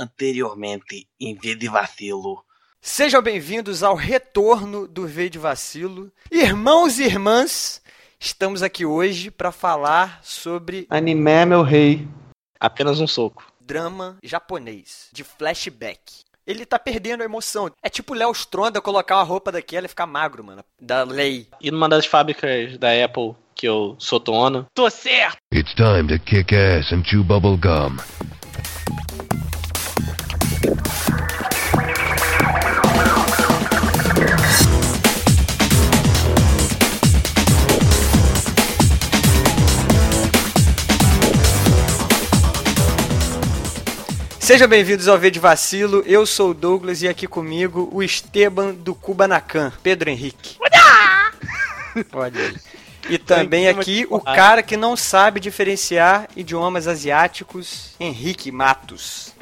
anteriormente em V de Vacilo. Sejam bem-vindos ao retorno do V de Vacilo. Irmãos e irmãs, estamos aqui hoje para falar sobre Anime é meu rei. Apenas um soco. drama japonês, de flashback. Ele tá perdendo a emoção. É tipo o Léo Stronda colocar uma roupa daquela e ficar magro, mano. Da lei. E numa das fábricas da Apple, que eu sou dono, tô certo! It's time to kick ass and chew bubble gum. Sejam bem-vindos ao V de Vacilo. Eu sou o Douglas e aqui comigo o Esteban do Kubanacan, Pedro Henrique. Olha aí. E também aqui o cara que não sabe diferenciar idiomas asiáticos, Henrique Matos.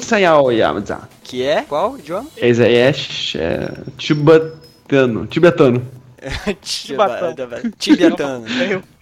Sayao Yamaza. Que é qual idioma? Esse aí é, é tibetano. Tibetano. Tibetano. Tibetano.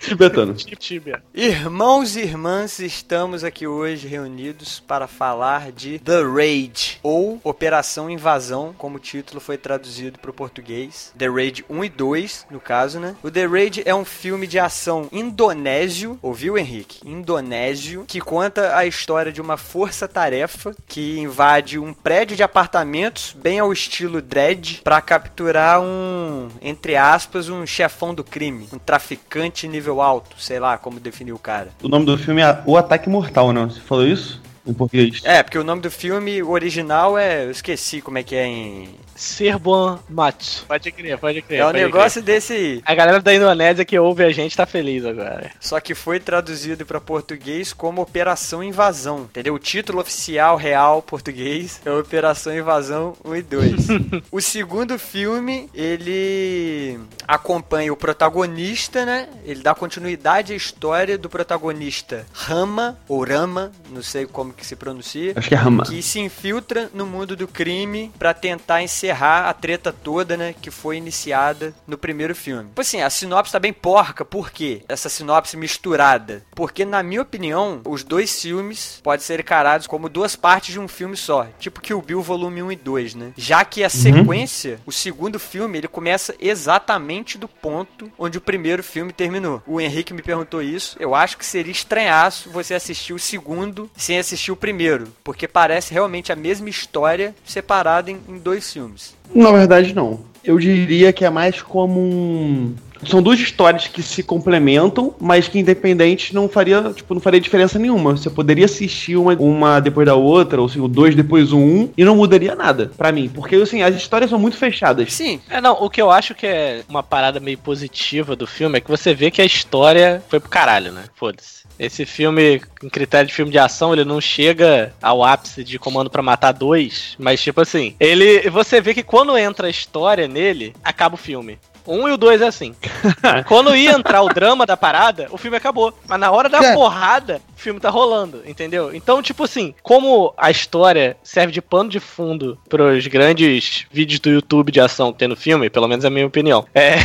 Tibetano. Tíbia. Irmãos e irmãs, estamos aqui hoje reunidos para falar de The Raid, ou Operação Invasão, como o título foi traduzido para o português. The Raid 1 e 2, no caso, né? O The Raid é um filme de ação indonésio, ouviu, Henrique? Indonésio, que conta a história de uma força-tarefa que invade um prédio de apartamentos, bem ao estilo Dredd, para capturar um, entre aspas, um chefão do crime, um traficante nível alto, sei lá como definir o cara. O nome do filme é O Ataque Mortal, não? Você falou isso? Em português. É, porque o nome do filme original é. Eu esqueci como é que é em. Serban Matsu. Pode crer, pode crer. É um negócio desse. crer. A galera da Indonésia que ouve a gente tá feliz agora. Só que foi traduzido para português como Operação Invasão. Entendeu? O título oficial real português é Operação Invasão 1 e 2. o segundo filme, ele acompanha o protagonista, né? Ele dá continuidade à história do protagonista Rama, ou Rama, não sei como que se pronuncia. Acho que é Rama. que se infiltra no mundo do crime pra tentar encerrar a treta toda, né, que foi iniciada no primeiro filme. Tipo assim, a sinopse tá bem porca, por quê? Essa sinopse misturada. Porque, na minha opinião, os dois filmes podem ser encarados como duas partes de um filme só. Tipo que o Bill volume 1 e 2, né? Já que a sequência, o segundo filme, ele começa exatamente do ponto onde o primeiro filme terminou. O Henrique me perguntou isso. Eu acho que seria estranhaço você assistir o segundo sem assistir o primeiro. Porque parece realmente a mesma história separada em, em dois filmes. Na verdade, não. Eu diria que é mais como um. São duas histórias que se complementam, mas que independente não faria, tipo, não faria diferença nenhuma. Você poderia assistir uma, uma depois da outra, ou assim, o dois depois o um, e não mudaria nada pra mim. Porque, assim, as histórias são muito fechadas. Sim, É, não, o que eu acho que é uma parada meio positiva do filme é que você vê que a história foi pro caralho, né? Foda-se. Esse filme, em critério de filme de ação, ele não chega ao ápice de Comando pra Matar dois, mas tipo assim, ele, você vê que quando entra a história nele, acaba o filme. Um e o dois é assim. Quando ia entrar o drama da parada, o filme acabou. Mas na hora da É. porrada, o filme tá rolando, entendeu? Então, tipo assim, como a história serve de pano de fundo pros grandes vídeos do YouTube de ação que tem no filme, pelo menos é a minha opinião. É.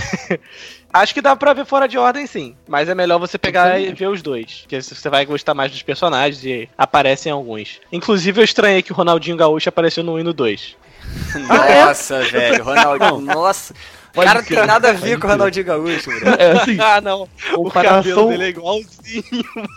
Acho que dá pra ver fora de ordem, sim. Mas é melhor você pegar e ver os dois. Porque você vai gostar mais dos personagens e aparecem alguns. Inclusive, eu estranhei que o Ronaldinho Gaúcho apareceu no 1 e no 2. Nossa, velho, Ronaldinho. Nossa. O Pode cara crer, tem nada a ver com o. Ronaldinho Gaúcho, bro. É assim, ah, não. O cabelo dele é igualzinho.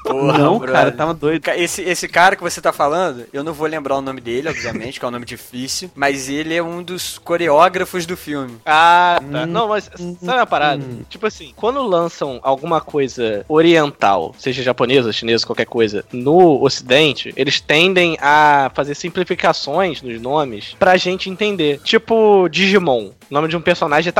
Porra, não, brother. cara, tava doido. Ca- Esse, esse cara que você tá falando, eu não vou lembrar o nome dele, obviamente, que é um nome difícil, mas ele é um dos coreógrafos do filme. Ah, tá. Hum, não, mas hum, sabe uma parada? hum. Tipo assim, quando lançam alguma coisa oriental, seja japonesa, chinesa, qualquer coisa, no ocidente, eles tendem a fazer simplificações nos nomes pra gente entender. Tipo Digimon. O nome de um personagem é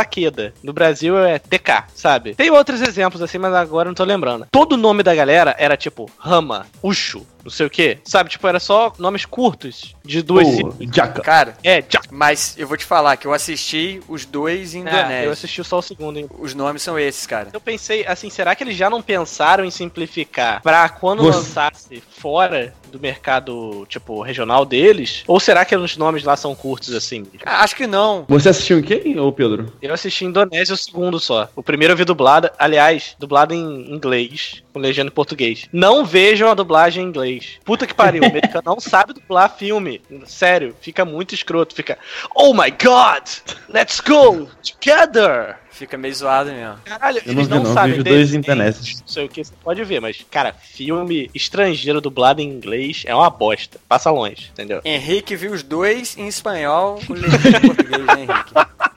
No Brasil é TK, sabe? Tem outros exemplos assim, mas agora não tô lembrando. Todo o nome da galera era tipo Rama, Ushu, não sei o que, sabe? Tipo, era só nomes curtos de duas sílabas. Jaca. Cara, É, já. mas eu vou te falar que eu assisti os dois em É, indonésio. eu assisti só o segundo, hein? Os nomes são esses, cara. Eu pensei, assim, será que eles já não pensaram em simplificar pra quando Você- lançasse fora do mercado, tipo, regional deles? Ou será que os nomes lá são curtos assim? Ah, Acho que não. Você assistiu em quem, ô Pedro? Eu assisti em Indonésia o segundo só. O primeiro eu vi dublado, aliás, dublado em inglês, com legenda em português. Não vejam a dublagem em inglês. Puta que pariu, o americano não sabe dublar filme. Sério, fica muito escroto. Fica, oh my god, let's go together. Fica meio zoado mesmo. Caralho, Eu eles não não, vi, não. sabem. Vejo dois internet. Não sei o que você pode ver, mas, cara, filme estrangeiro dublado em inglês é uma bosta. Passa longe, entendeu? Henrique viu os dois em espanhol com legenda em português, né, Henrique?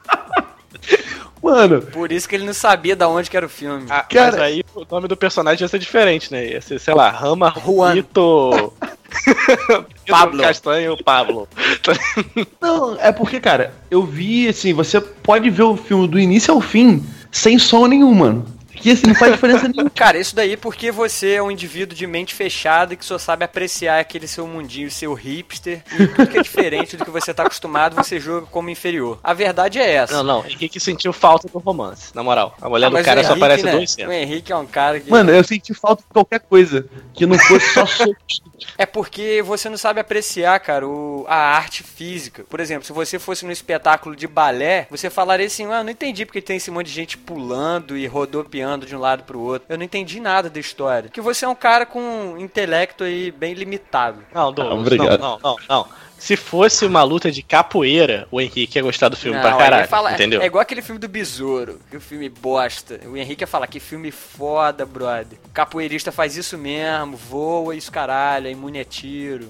Mano, Por isso que ele não sabia da onde que era o filme. Ah, Cara- Mas aí o nome do personagem ia ser diferente, né? Ia ser, sei lá, Rama Juan. Rito. Pablo. Castanho Pablo. não, é porque, cara, eu vi, assim, você pode ver o filme do início ao fim sem som nenhum, mano. Que assim, não faz diferença nenhuma. Cara, isso daí porque você é um indivíduo de mente fechada que só sabe apreciar aquele seu mundinho, seu hipster, e tudo que é diferente do que você tá acostumado, você joga como inferior. A verdade é essa. Não, não. Henrique sentiu falta do romance, na moral. A mulher Ah, do cara o só Henrique, aparece né, dois O cenas. Henrique é um cara que. Mano, eu senti falta de qualquer coisa que não fosse só. É porque você não sabe apreciar, cara, o, a arte física. Por exemplo, se você fosse num espetáculo de balé, você falaria assim, ah, não entendi porque tem esse monte de gente pulando e rodopiando de um lado pro outro. Eu não entendi nada da história. Que você é um cara com um intelecto aí bem limitado. Não, Douglas, Ah, obrigado. não, não, não, não. Se fosse uma luta de capoeira, o Henrique ia gostar do filme Não, pra caralho, fala- entendeu? É igual aquele filme do Besouro, que o filme bosta. O Henrique ia falar que filme foda, brother. O capoeirista faz isso mesmo, voa isso caralho, é imune a tiro.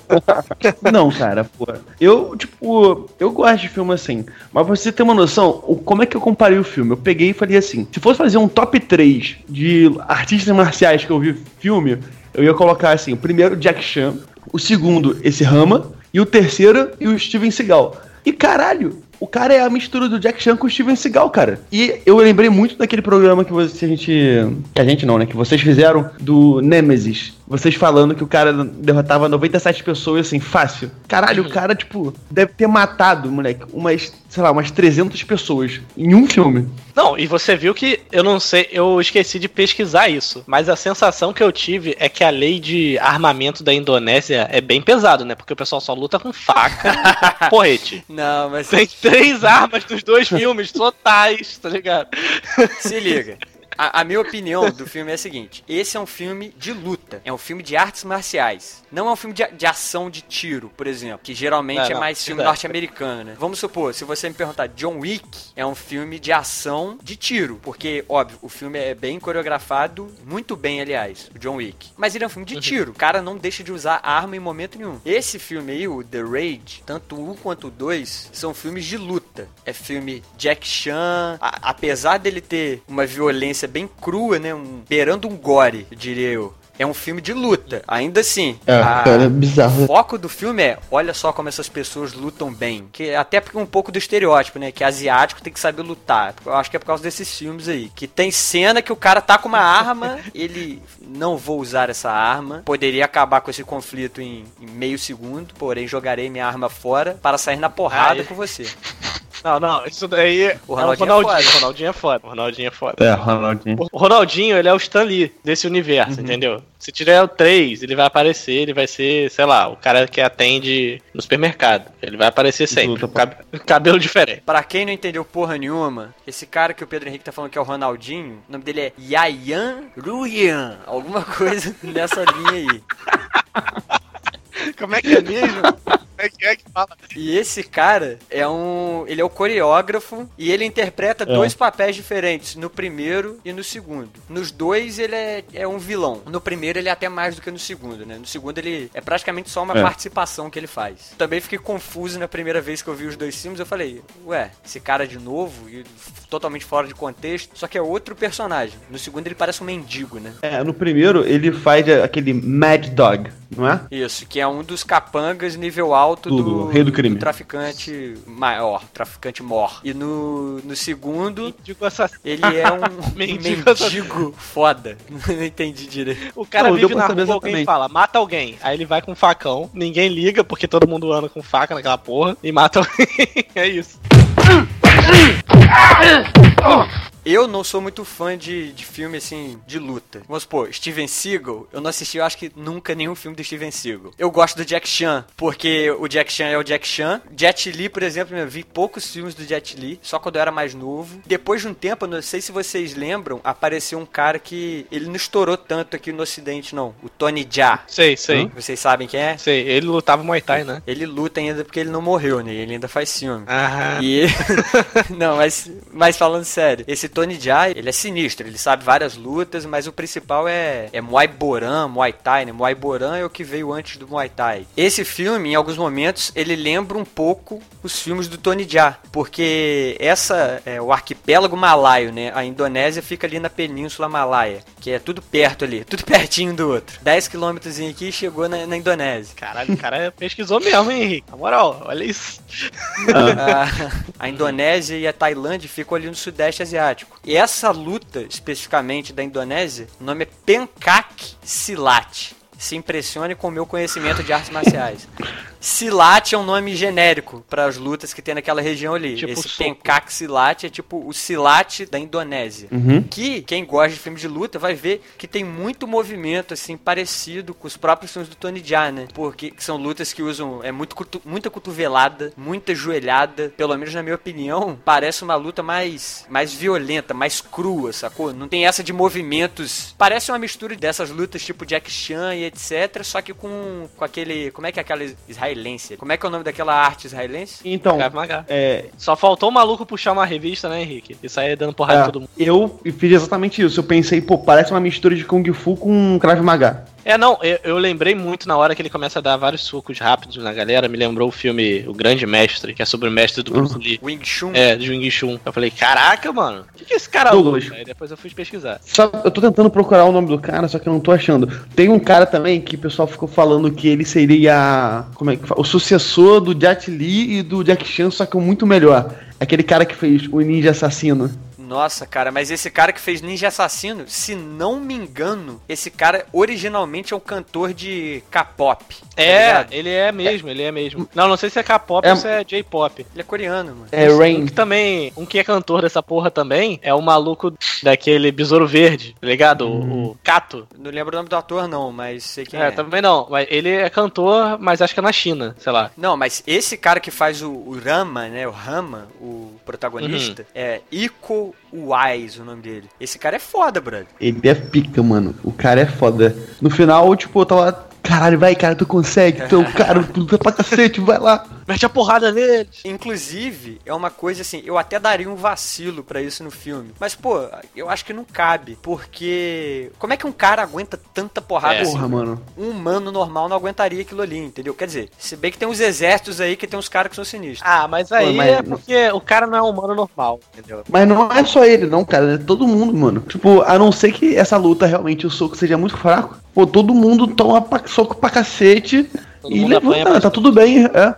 Não, cara, pô. Eu, tipo, eu gosto de filme assim. Mas pra você ter uma noção, como é que eu comparei o filme? Eu peguei e falei assim: se fosse fazer um top 3 de artistas marciais que eu vi filme, eu ia colocar assim: o primeiro, Jack Chan. O segundo, esse Rama. E o terceiro, e o Steven Seagal. E caralho, o cara é a mistura do Jack Chan com o Steven Seagal, cara. E eu lembrei muito daquele programa que você, a gente. Que a gente não, né? Que vocês fizeram do Nemesis. Vocês falando que o cara derrotava 97 pessoas, assim, fácil. Caralho, o cara, tipo, deve ter matado, moleque, umas, sei lá, umas 300 pessoas em um filme. Não, e você viu que eu não sei, eu esqueci de pesquisar isso, mas a sensação que eu tive é que a lei de armamento da Indonésia é bem pesado, né? Porque o pessoal só luta com faca e porrete. Não, mas Tem três armas nos dois filmes totais, tá ligado? Se liga. A, a minha opinião do filme é a seguinte: esse é um filme de luta, é um filme de artes marciais. Não é um filme de, de ação de tiro, por exemplo, que geralmente Não, é não, mais filme norte-americano, né? Vamos supor, se você me perguntar, John Wick é um filme de ação de tiro, porque, óbvio, o filme é bem coreografado, muito bem, aliás, o John Wick. Mas ele é um filme de tiro, o cara não deixa de usar arma em momento nenhum. Esse filme aí, o The Raid, tanto o 1 quanto o 2, são filmes de luta. É filme Jack Chan, a- apesar dele ter uma violência bem crua, né, um, beirando um gore, diria eu. É um filme de luta, ainda assim. É, a- cara, é bizarro. o foco do filme é, olha só como essas pessoas lutam bem. Que é até porque um pouco do estereótipo, né? Que asiático tem que saber lutar. Eu acho que é por causa desses filmes aí. Que tem cena que o cara tá com uma arma, ele não vou usar essa arma. Poderia acabar com esse conflito em, em meio segundo, porém jogarei minha arma fora para sair na porrada Ah, é. com você. Não, não, isso daí. O é Ronaldinho é Ronaldinho, foda. o Ronaldinho é foda. O Ronaldinho é foda. É, Ronaldinho. O Ronaldinho, ele é o Stan Lee desse universo, entendeu? Se tiver o 3, ele vai aparecer, ele vai ser, sei lá, o cara que atende no supermercado. Ele vai aparecer sempre. Luta, com cab- cabelo diferente. Pra quem não entendeu porra nenhuma, esse cara que o Pedro Henrique tá falando que é o Ronaldinho, o nome dele é Yayan Ruyan. Alguma coisa nessa linha aí. Como é que é mesmo? Como é que é que fala? E esse cara é um. Ele é o coreógrafo e ele interpreta É. dois papéis diferentes, no primeiro e no segundo. Nos dois ele é, é um vilão. No primeiro ele é até mais do que no segundo, né? No segundo ele é praticamente só uma É. participação que ele faz. Também fiquei confuso na primeira vez que eu vi os dois filmes. Eu falei, ué, esse cara de novo, e totalmente fora de contexto, só que é outro personagem. No segundo ele parece um mendigo, né? É, no primeiro ele faz aquele Mad Dog, não é? Isso, que é um dos capangas nível alto Do do, rei do crime. traficante maior, traficante mor. E no, no segundo, ele é um Mendigo mendigo, foda. Não entendi direito. O cara Não, vive na rua, alguém exatamente. fala, mata alguém. Aí ele vai com um facão, ninguém liga, porque todo mundo anda com faca naquela porra, e mata alguém. é isso. Eu não sou muito fã de, de filme, assim, de luta. Vamos supor, Steven Seagal, eu não assisti, eu acho que nunca nenhum filme do Steven Seagal. Eu gosto do Jack Chan, porque o Jack Chan é o Jack Chan. Jet Li, por exemplo, eu vi poucos filmes do Jet Li, só quando eu era mais novo. Depois de um tempo, eu não sei se vocês lembram, apareceu um cara que ele não estourou tanto aqui no ocidente, não. O Tony Jaa. Sei, sei. Vocês sabem quem é? Sei, ele lutava Muay Thai, né? Ele luta ainda porque ele não morreu, né? Ele ainda faz filme. Ah, E não, mas, mas falando sério, esse Tony Jaa, ele é sinistro, ele sabe várias lutas, mas o principal é, é Muay Boran, Muay Thai, né? Muay Boran é o que veio antes do Muay Thai. Esse filme, em alguns momentos, ele lembra um pouco os filmes do Tony Jaa, porque essa é o arquipélago malaio, né? A Indonésia fica ali na península malaia, que é tudo perto ali, tudo pertinho do outro. 10 quilômetros aqui e chegou na, na Indonésia. caralho, o cara pesquisou mesmo, hein, Henrique? Na moral, olha isso. a, a Indonésia e a Tailândia ficam ali no Sudeste Asiático. E essa luta, especificamente da Indonésia, o nome é Pencak Silat. Se impressione com o meu conhecimento de artes marciais. Silat é um nome genérico para as lutas que tem naquela região ali. Tipo Esse. Pencak Silat é tipo o Silat da Indonésia. Uhum. Que quem gosta de filmes de luta vai ver que tem muito movimento assim parecido com os próprios filmes do Tony Jaa, né? Porque são lutas que usam é muito cotu- muita cotovelada, muita joelhada, pelo menos na minha opinião, parece uma luta mais mais violenta, mais crua, sacou? Não tem essa de movimentos. Parece uma mistura dessas lutas tipo Jack Chan e etc, só que com com aquele, como é que é aquela israelense? Como é que é o nome daquela arte israelense? Então, Krav Maga. é, Só faltou o maluco puxar uma revista, né, Henrique? E sair dando porrada em é, todo mundo. eu fiz exatamente isso. Eu pensei, pô, parece uma mistura de Kung Fu com Krav Maga. É, não, eu, eu lembrei muito na hora que ele começa a dar vários socos rápidos na galera. Me lembrou o filme O Grande Mestre, que é sobre o mestre do Bruce Lee. Wing Chun. É, de Wing Chun. Eu falei, caraca, mano, o que, que esse cara Douglas. Aí depois eu fui pesquisar. Só, eu tô tentando procurar o nome do cara, só que eu não tô achando. Tem um cara também que o pessoal ficou falando que ele seria como é que fala? o sucessor do Jet Li e do Jack Chan, só que muito melhor. Aquele cara que fez o Ninja Assassino. Nossa, cara, mas esse cara que fez Ninja Assassino, se não me engano, esse cara originalmente é um cantor de K-pop. tá É, ligado? ele é mesmo, ele é mesmo. Não, não sei se é K-pop É- ou se é J-pop. Ele é coreano, mano. É Um Rain. que também, um que é cantor dessa porra também, é o maluco daquele Besouro Verde, tá ligado? O- O Kato. Não lembro o nome do ator, não, mas sei quem É, é. também não, mas ele é cantor, mas acho que é na China, sei lá. Não, mas esse cara que faz o, o Rama, né? O Rama, o protagonista, Uhum. é Iko Uwais, o nome dele. Esse cara é foda, brother. Ele é pica, mano. O cara é foda. No final, tipo, eu tava. Caralho, vai, cara, tu consegue. Então, cara, tu luta pra cacete, vai lá. Mete a porrada neles. Inclusive, é uma coisa assim, eu até daria um vacilo pra isso no filme. Mas, pô, eu acho que não cabe. Porque. Como é que um cara aguenta tanta porrada É. assim? Porra, mano. Um humano normal não aguentaria aquilo ali, entendeu? Quer dizer, se bem que tem uns exércitos aí que tem uns caras que são sinistros. Ah, mas aí Pô, mas- é porque o cara não é um humano normal, entendeu? Mas não é só ele, não, cara. É todo mundo, mano. Tipo, a não ser que essa luta realmente o soco seja muito fraco. Pô, todo mundo toma pa- soco pra cacete Todo e levanta, tá tudo bem. É.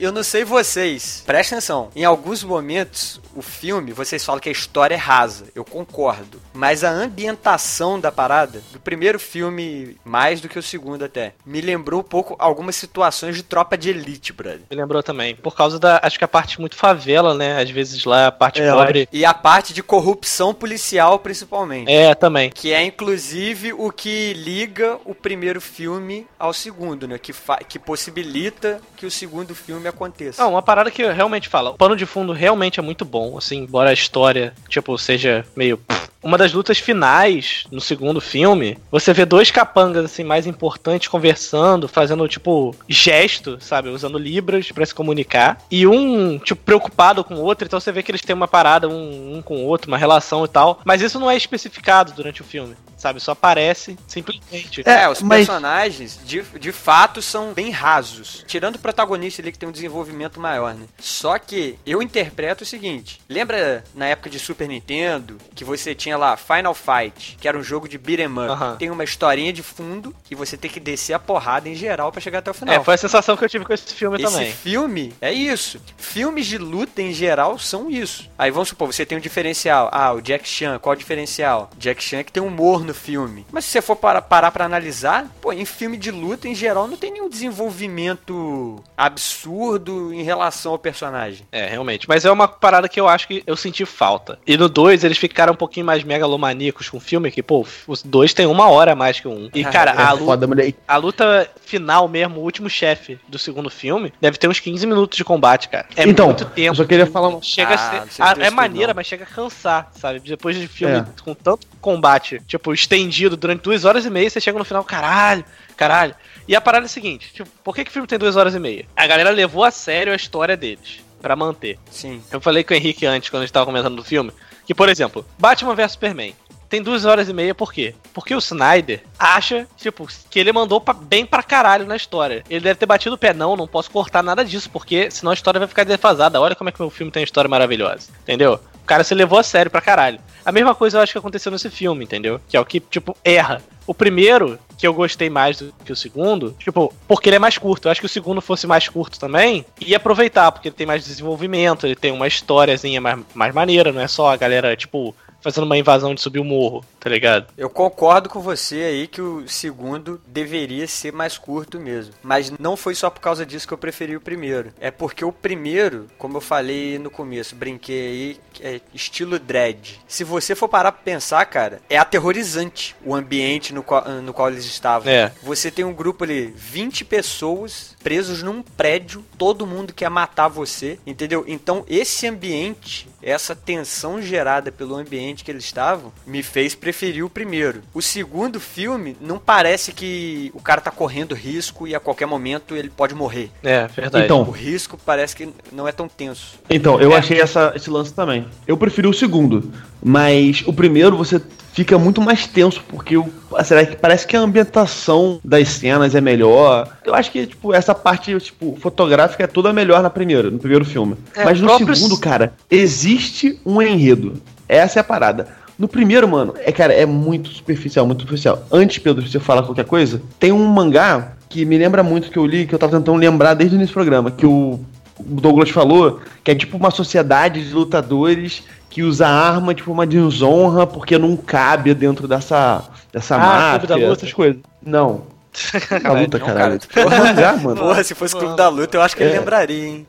Eu não sei vocês, presta atenção. Em alguns momentos, o filme, vocês falam que a história é rasa. Eu concordo. Mas a ambientação da parada, do primeiro filme, mais do que o segundo até, me lembrou um pouco algumas situações de tropa de elite, brother. Me lembrou também. Por causa da. Acho que a parte muito favela, né? Às vezes lá a parte É, pobre. E a parte de corrupção policial, principalmente. É, também. Que é inclusive o que liga o primeiro filme ao segundo, né? Que, que possibilita que o segundo filme aconteça. Não, uma parada que realmente falo. O pano de fundo realmente é muito bom, assim, embora a história, tipo, seja meio. Uma das lutas finais no segundo filme, você vê dois capangas, assim, mais importantes conversando, fazendo, tipo, gesto, sabe? Usando libras pra se comunicar. E um, tipo, preocupado com o outro, então você vê que eles têm uma parada um, um com o outro, uma relação e tal. Mas isso não é especificado durante o filme, sabe? Só aparece simplesmente. É, os mas- personagens de, de fato são bem rasos. Tirando o protagonista ali que tem um desenvolvimento maior, né? Só que eu interpreto o seguinte: lembra na época de Super Nintendo que você tinha lá Final Fight, que era um jogo de beat'em up. Tem uma historinha de fundo que você tem que descer a porrada em geral pra chegar até o final. É, foi a sensação que eu tive com esse filme Esse também. filme é isso. Filmes de luta em geral são isso. Aí vamos supor, você tem um diferencial. Ah, o Jack Chan, qual o diferencial? Jack Chan é que tem humor no no filme. Mas se você for para, parar pra analisar, pô, em filme de luta, em geral, não tem nenhum desenvolvimento absurdo em relação ao personagem. É, realmente. Mas é uma parada que eu acho que eu senti falta. E no 2 eles ficaram um pouquinho mais megalomaníacos com o filme, que, pô, os dois tem uma hora a mais que o um. E, cara, É a, luta, foda, moleque. a luta final mesmo, o último chefe do segundo filme, deve ter uns 15 minutos de combate, cara. É então, muito tempo. eu só queria falar um... Chega Ah, a ser. tem é maneira, não. mas chega a cansar, sabe? Depois de filme É. com tanto combate, tipo, estendido durante duas horas e meia, você chega no final, caralho, caralho. E a parada é a seguinte: tipo, por que, que o filme tem duas horas e meia? A galera levou a sério a história deles. Pra manter. Sim. Eu falei com o Henrique antes, quando a gente tava comentando do filme, que, por exemplo, Batman vs Superman. Tem duas horas e meia, por quê? Porque o Snyder acha, tipo, que ele mandou pra- bem pra caralho na história. Ele deve ter batido o pé, não, não posso cortar nada disso, porque senão a história vai ficar defasada. Olha como é que o meu filme tem uma história maravilhosa. Entendeu? O cara se levou a sério pra caralho. A mesma coisa eu acho que aconteceu nesse filme, entendeu? Que é o que, tipo, erra. O primeiro, que eu gostei mais do que o segundo, tipo, porque ele é mais curto. Eu acho que o segundo fosse mais curto também, ia aproveitar, porque ele tem mais desenvolvimento, ele tem uma historiazinha mais, mais maneira, não é só a galera, tipo, fazendo uma invasão de subir o morro, tá ligado? Eu concordo com você aí que o segundo deveria ser mais curto mesmo. Mas não foi só por causa disso que eu preferi o primeiro. É porque o primeiro, como eu falei no começo, brinquei aí, é estilo dread. Se você for parar pra pensar, cara, é aterrorizante o ambiente no qual, no qual eles estavam. É. Você tem um grupo ali, 20 pessoas presos num prédio, todo mundo quer matar você, entendeu? Então esse ambiente, essa tensão gerada pelo ambiente que eles estavam, me fez preferir o primeiro. O segundo filme não parece que o cara tá correndo risco e a qualquer momento ele pode morrer. É, verdade. Então, O risco parece que não é tão tenso. Então, eu achei essa, esse lance também. Eu preferi o segundo, mas o primeiro você fica muito mais tenso, porque o, será que parece que a ambientação das cenas é melhor. Eu acho que, tipo, essa parte, tipo, fotográfica é toda melhor na primeira, no primeiro filme. É, mas no próprios- segundo, cara, existe um enredo. Essa é a parada. No primeiro, mano, é, cara, é muito superficial, muito superficial. Antes, Pedro, de você falar qualquer coisa, tem um mangá que me lembra muito que eu li, que eu tava tentando lembrar desde o início do programa, que o Douglas falou, que é tipo uma sociedade de lutadores que usa arma tipo uma desonra porque não cabe dentro dessa, dessa Ah, Clube da máfia, Luta. essas coisas. Não. A luta, não, caralho. cara. É mangá, mano. Porra, se fosse Clube da Luta, eu acho que ele lembraria, hein?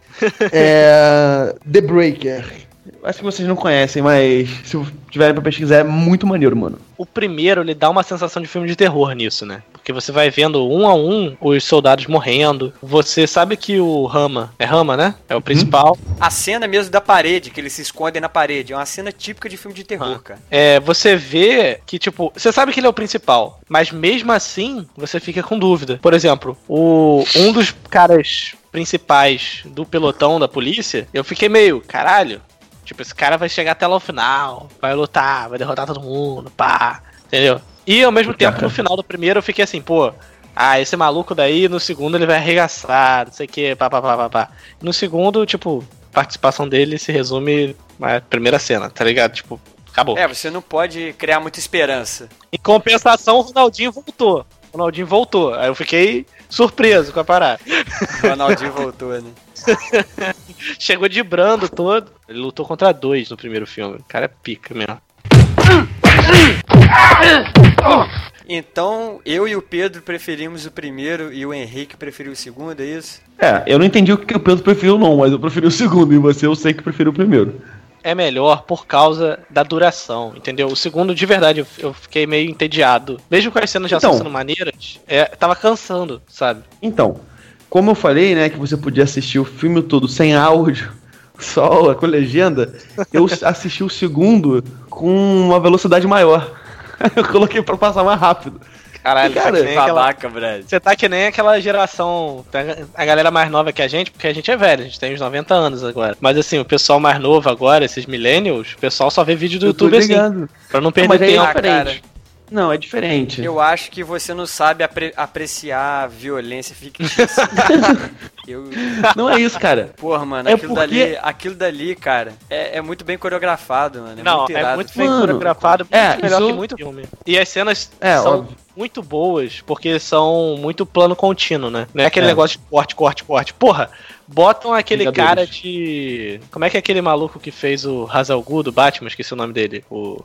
É. The Breaker. Acho que vocês não conhecem, mas se tiverem pra pesquisar, é muito maneiro, mano. o primeiro, ele dá uma sensação de filme de terror nisso, né? Porque você vai vendo um a um os soldados morrendo. Você sabe que o Rama, é Rama, né? É o principal. A cena mesmo da parede, que eles se escondem na parede, é uma cena típica de filme de terror, cara. É, você vê que, tipo, você sabe que ele é o principal, mas mesmo assim, você fica com dúvida. Por exemplo, o, um dos caras principais do pelotão da polícia, eu fiquei meio, caralho, tipo, esse cara vai chegar até lá o final, vai lutar, vai derrotar todo mundo, pá, entendeu? E ao mesmo tempo, no final do primeiro, eu fiquei assim, pô, ah, esse maluco daí, no segundo ele vai arregaçar, não sei o que, pá, pá, pá, pá, pá. No segundo, tipo, a participação dele se resume na primeira cena, tá ligado? Tipo, acabou. É, você não pode criar muita esperança. Em compensação, o Ronaldinho voltou. O Ronaldinho voltou. Aí eu fiquei surpreso com a parada. O Ronaldinho voltou, né? Chegou de brando todo. Ele lutou contra dois no primeiro filme. O cara é pica mesmo. Então, eu e o Pedro preferimos o primeiro e o Henrique preferiu o segundo, é isso? É, eu não entendi o que o Pedro preferiu, não, mas eu preferi o segundo, e você eu sei que preferiu o primeiro. É melhor por causa da duração, entendeu? O segundo, de verdade, eu, fiquei meio entediado. Mesmo com as cenas já Então. sendo maneiras, é, tava cansando, sabe? Então, como eu falei, né, que você podia assistir o filme todo sem áudio, só com legenda, eu assisti o segundo com uma velocidade maior. Eu coloquei pra passar mais rápido. Caralho, Cara, tá que nem aquela- Babaca, Brad. Você tá que nem aquela geração, a galera mais nova que a gente, porque a gente é velho, a gente tem uns 90 anos agora. Mas assim, o pessoal mais novo agora, esses millennials, o pessoal só vê vídeo do Eu tô YouTube assim, pra não Não, perder mas é tempo. Diferente. Não, é diferente. Eu acho que você não sabe apre- apreciar a violência fictícia. eu, Não é isso, cara. porra, mano, É aquilo, porque- dali, aquilo dali, cara, é, é muito bem coreografado, mano. É Não, muito é muito bem Mano, coreografado, muito é, melhor isso- que muito filme. E as cenas É, são óbvio. muito boas, porque são muito plano contínuo, né? Não é aquele É. negócio de corte, corte, corte. Porra, botam aquele Vingadores. cara de. Como é que é aquele maluco que fez o Hazal Gu do Batman? Esqueci o nome dele. O.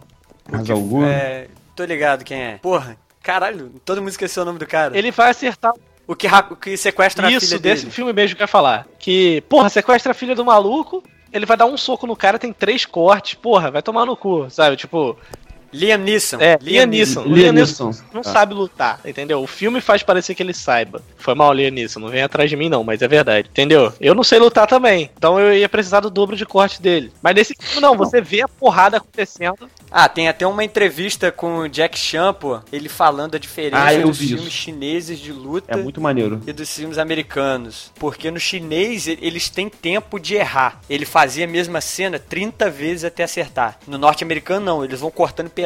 Mas algum. É, Tô ligado quem é. Porra, caralho, todo mundo esqueceu o nome do cara. Ele vai acertar O que, o que sequestra a isso filha desse dele. filme mesmo que eu ia falar. Que, porra, sequestra a filha do maluco, ele vai dar um soco no cara, tem três cortes, porra, vai tomar no cu, sabe? Tipo, Liam Neeson. é, Liam Neeson. Liam Neeson não Ah. sabe lutar, entendeu? O filme faz parecer que ele saiba. Foi mal, Liam Neeson, não vem atrás de mim não, mas é verdade, entendeu? Eu não sei lutar também, então eu ia precisar do dobro de corte dele. Mas nesse filme não, você vê a porrada acontecendo. Ah, tem até uma entrevista com o Jack pô, ele falando a diferença Ah, dos filmes isso. chineses de luta É muito maneiro. e dos filmes americanos. Porque no chinês eles têm tempo de errar. Ele fazia a mesma cena 30 vezes até acertar. No norte-americano não, eles vão cortando pedaços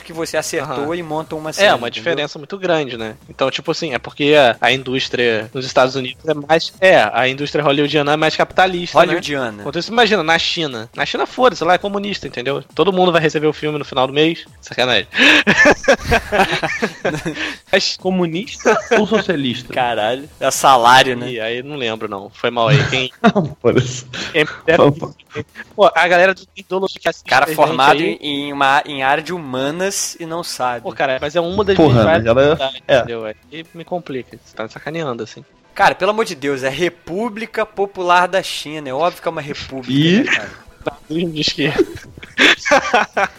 que você acertou Aham. e montam uma cena. É, uma entendeu? diferença muito grande, né? Então, tipo assim, é porque a, indústria nos Estados Unidos é mais. É, a indústria hollywoodiana é mais capitalista. Né? Hollywoodiana. Enquanto isso, imagina, na China. Na China, foda-se, lá é comunista, entendeu? Todo mundo vai receber o filme no final do mês. Sacanagem. Mas- Comunista ou socialista? Caralho, é salário, né? Ih, aí não lembro, não. Foi mal aí. Quem, Foda-se. quem Pô, a galera do ideologia que assiste Cara formado aí- em, uma, em área de humanas e não sabe. Pô, cara, mas é uma das Porra, minhas ela- variedades, é. entendeu? Aí me complica. Você tá me sacaneando, assim. Cara, pelo amor de Deus, é República Popular da China. É óbvio que é uma república, Ih. né, cara? De esquerda.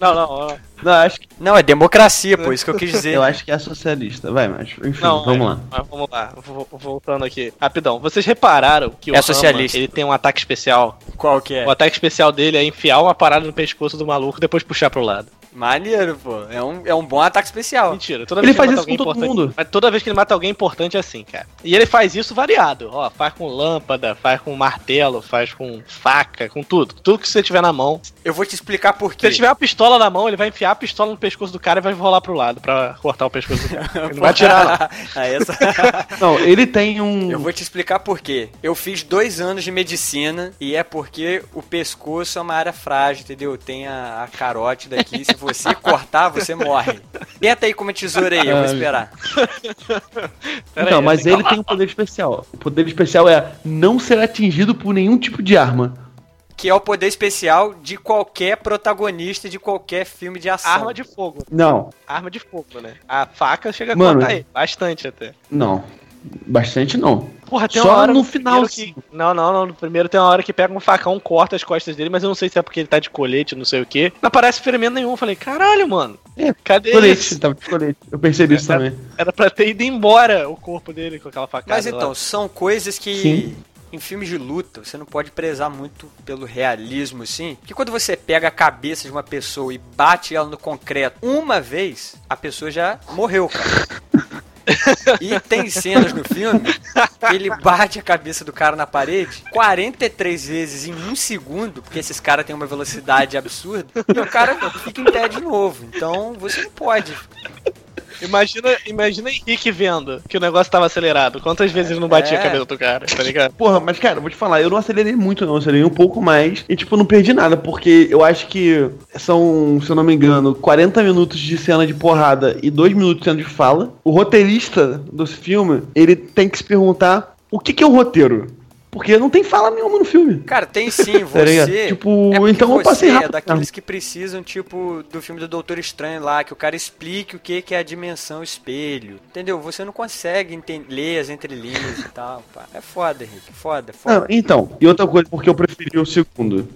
Não, não, não. Não, acho que, Não, é democracia, pô, isso que eu quis dizer. eu acho que é socialista. Vai, mas enfim, Não, vamos é, lá. Mas vamos lá, Vo- voltando aqui. Rapidão. Vocês repararam que o É Rama, socialista. ele tem um ataque especial? Qual que é? O ataque especial dele é enfiar uma parada no pescoço do maluco e depois puxar pro lado. Maneiro, pô. É um, é um bom ataque especial. Mentira, toda Ele vez que faz mata isso alguém com todo importante. mundo. Mas toda vez que ele mata alguém importante é assim, cara. E ele faz isso variado. Ó, faz com lâmpada, faz com martelo, faz com faca, com tudo. Tudo que você tiver na mão. Eu vou te explicar por Se quê. ele tiver uma pistola na mão, ele vai enfiar a pistola no pescoço do cara e vai rolar pro lado pra cortar o pescoço do cara. Ele não vai. Ah, essa... Não, ele tem um. Eu vou te explicar por quê. Eu fiz dois anos de medicina e é porque o pescoço é uma área frágil, entendeu? Tem a, a carótida aqui. Se você cortar, você morre. Tenta aí com uma tesoura aí, eu vou esperar. Pera Então, aí, mas ele tem um poder especial. O poder especial é não ser atingido por nenhum tipo de arma. Que é o poder especial de qualquer protagonista de qualquer filme de ação. Arma de fogo. Não, Arma de fogo, né? A faca chega a Mano, cortar ele. Bastante até. não. Bastante não. Porra, tem Só uma hora no primeiro final, que... Não, não, não. No primeiro tem uma hora que pega um facão, corta as costas dele, mas eu não sei se é porque ele tá de colete, não sei o quê. Não aparece ferimento nenhum. Eu falei, caralho, mano. É, Cadê Colete, tava de colete. Eu percebi isso também. Era pra ter ido embora o corpo dele com aquela facada. Mas então, lá. são coisas que Sim. em filmes de luta você não pode prezar muito pelo realismo, assim. Porque quando você pega a cabeça de uma pessoa e bate ela no concreto uma vez, a pessoa já morreu, cara. E tem cenas no filme que ele bate a cabeça do cara na parede 43 vezes em um segundo, porque esses caras têm uma velocidade absurda, e o cara fica em pé de novo. Então você não pode. Imagina, imagina Henrique vendo que o negócio tava acelerado. Quantas vezes ele não batia É. a cabeça do cara, tá ligado? Porra, mas cara, vou te falar, eu não acelerei muito não, eu acelerei um pouco mais e tipo, não perdi nada, porque eu acho que são, se eu não me engano, 40 minutos de cena de porrada e 2 minutos de cena de fala. O roteirista do filme, ele tem que se perguntar o que, que é o roteiro. Porque não tem fala nenhuma no filme. Cara, tem sim, Tá você. Tipo, é então eu passei é rápido. daqueles que precisam, tipo, do filme do Doutor Estranho lá, que o cara explique o que que é a dimensão espelho. Entendeu? Você não consegue ler as entrelinhas e tal. Pá. É foda, Henrique. Foda, foda. Não, então, e outra coisa, porque eu preferi o segundo.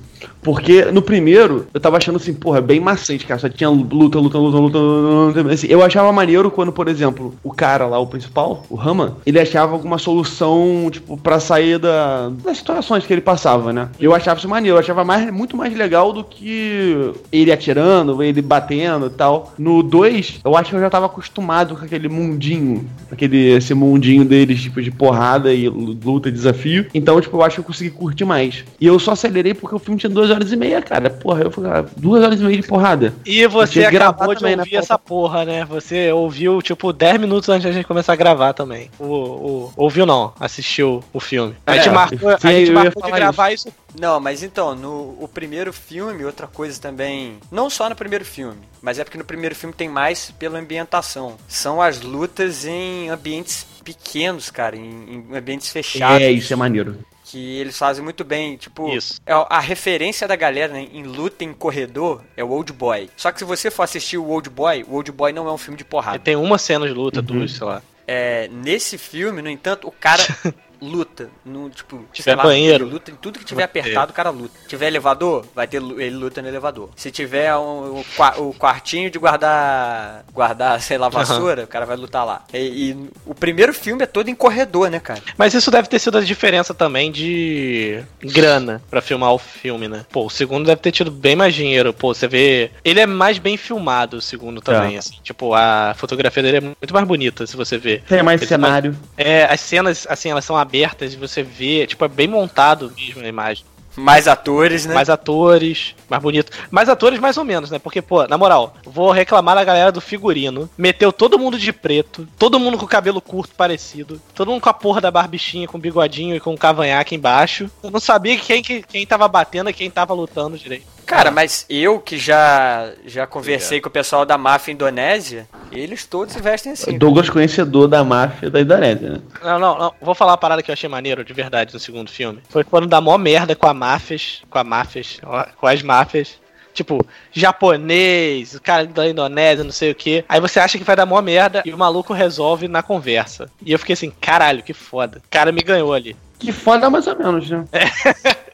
Porque no primeiro, eu tava achando assim, porra, bem maçante, cara. Só tinha luta, luta, luta, luta, luta. luta. Assim, eu achava maneiro quando, por exemplo, o cara lá, o principal, o Rama, ele achava alguma solução, tipo, pra sair da, das situações que ele passava, né? Eu achava isso maneiro, eu achava mais, muito mais legal do que ele atirando, ele batendo e tal. No 2, eu acho que eu já tava acostumado com aquele mundinho, aquele, esse mundinho deles, tipo, de porrada e luta e desafio. Então, tipo, eu acho que eu consegui curtir mais. E eu só acelerei porque o filme tinha duas horas e meia, cara. Porra, eu falei, ah, duas horas e meia de porrada. E você acabou de né, ouvir essa porra, né? Você ouviu, tipo, 10 minutos antes da gente começar a gravar também. O, o- ouviu não, assistiu o filme. A gente É, marcou, a gente marcou de gravar isso. Não, mas então, no o primeiro filme, outra coisa também. Não só no primeiro filme, mas é porque no primeiro filme tem mais pela ambientação. São as lutas em ambientes pequenos, cara, em, em ambientes fechados. É, isso é maneiro. que eles fazem muito bem. Tipo, Isso. é a referência da galera né, em luta em corredor é o Old Boy. Só que se você for assistir o Old Boy, o Old Boy não é um filme de porrada. Tem uma cena de luta, duas, sei lá. É, nesse filme, no entanto, o cara luta. No, tipo, Tiver sei lá, banheiro. luta em tudo que tiver apertado, o cara luta. Se tiver elevador, vai ter ele luta no elevador. Se tiver um- o, qua- o quartinho de guardar, guardar, sei lá, vassoura, o cara vai lutar lá. E, e o primeiro filme é todo em corredor, né, cara? Mas isso deve ter sido a diferença também de grana pra filmar o filme, né? Pô, o segundo deve ter tido bem mais dinheiro. Pô, você vê. Ele é mais bem filmado, o segundo também, É. assim. Tipo, a fotografia dele é muito mais bonita, se você ver. Tem mais Ele cenário. É, as cenas, assim, elas são abertas e você vê, tipo, é bem montado mesmo a imagem. Mais atores, né? Mais atores, mais bonito. Mais atores, mais ou menos, né? Porque, pô, na moral, vou reclamar da galera do figurino. Meteu todo mundo de preto, todo mundo com o cabelo curto parecido, todo mundo com a porra da barbichinha, com bigodinho e com o cavanhaque embaixo. Eu não sabia quem, que- quem tava batendo e quem tava lutando direito. Cara, mas eu que já já conversei com o pessoal da máfia indonésia, eles todos se vestem assim. Douglas conhecedor da máfia da Indonésia, né? Não, não, não. Vou falar uma parada que eu achei maneiro, de verdade, no segundo filme. Foi quando dá mó merda com a máfias, com a máfias, com as máfias. Tipo, japonês, o cara da Indonésia, não sei o que. Aí você acha que vai dar mó merda e o maluco resolve na conversa. E eu fiquei assim, caralho, que foda. O cara me ganhou ali. Que foda mais ou menos, né?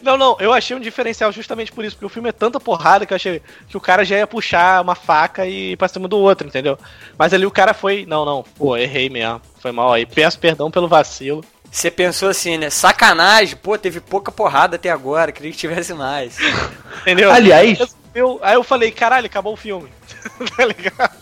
Não, não, eu achei um diferencial justamente por isso, porque o filme é tanta porrada que eu achei que o cara já ia puxar uma faca e ir pra cima do outro, entendeu? Mas ali o cara foi, não, não, pô, errei mesmo, foi mal aí, peço perdão pelo vacilo. Você pensou assim, né? Sacanagem, pô, teve pouca porrada até agora, queria que tivesse mais. Entendeu? Aliás, Eu, aí eu falei, caralho, acabou o filme. tá ligado?